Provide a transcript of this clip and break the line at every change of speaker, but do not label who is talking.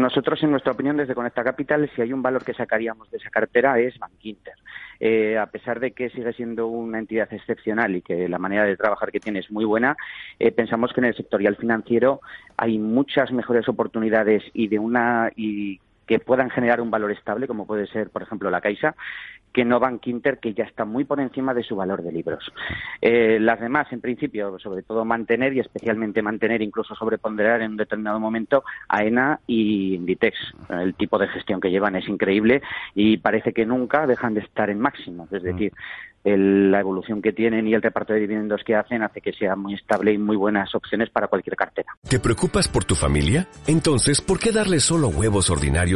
Nosotros, en nuestra opinión, desde Conecta Capital, si hay un valor que sacaríamos de esa cartera es Bankinter. Eh, a pesar de que sigue siendo una entidad excepcional y que la manera de trabajar que tiene es muy buena, eh, pensamos que en el sectorial financiero hay muchas mejores oportunidades y de una y que puedan generar un valor estable, como puede ser, por ejemplo, la Caixa, que no Bank Inter, que ya está muy por encima de su valor de libros. Eh, las demás, en principio, sobre todo mantener y especialmente mantener, incluso sobreponderar en un determinado momento, AENA y Inditex. El tipo de gestión que llevan es increíble y parece que nunca dejan de estar en máximo. Es decir, la evolución que tienen y el reparto de dividendos que hacen hace que sea muy estable y muy buenas opciones para cualquier cartera.
¿Te preocupas por tu familia? Entonces, ¿por qué darles solo huevos ordinarios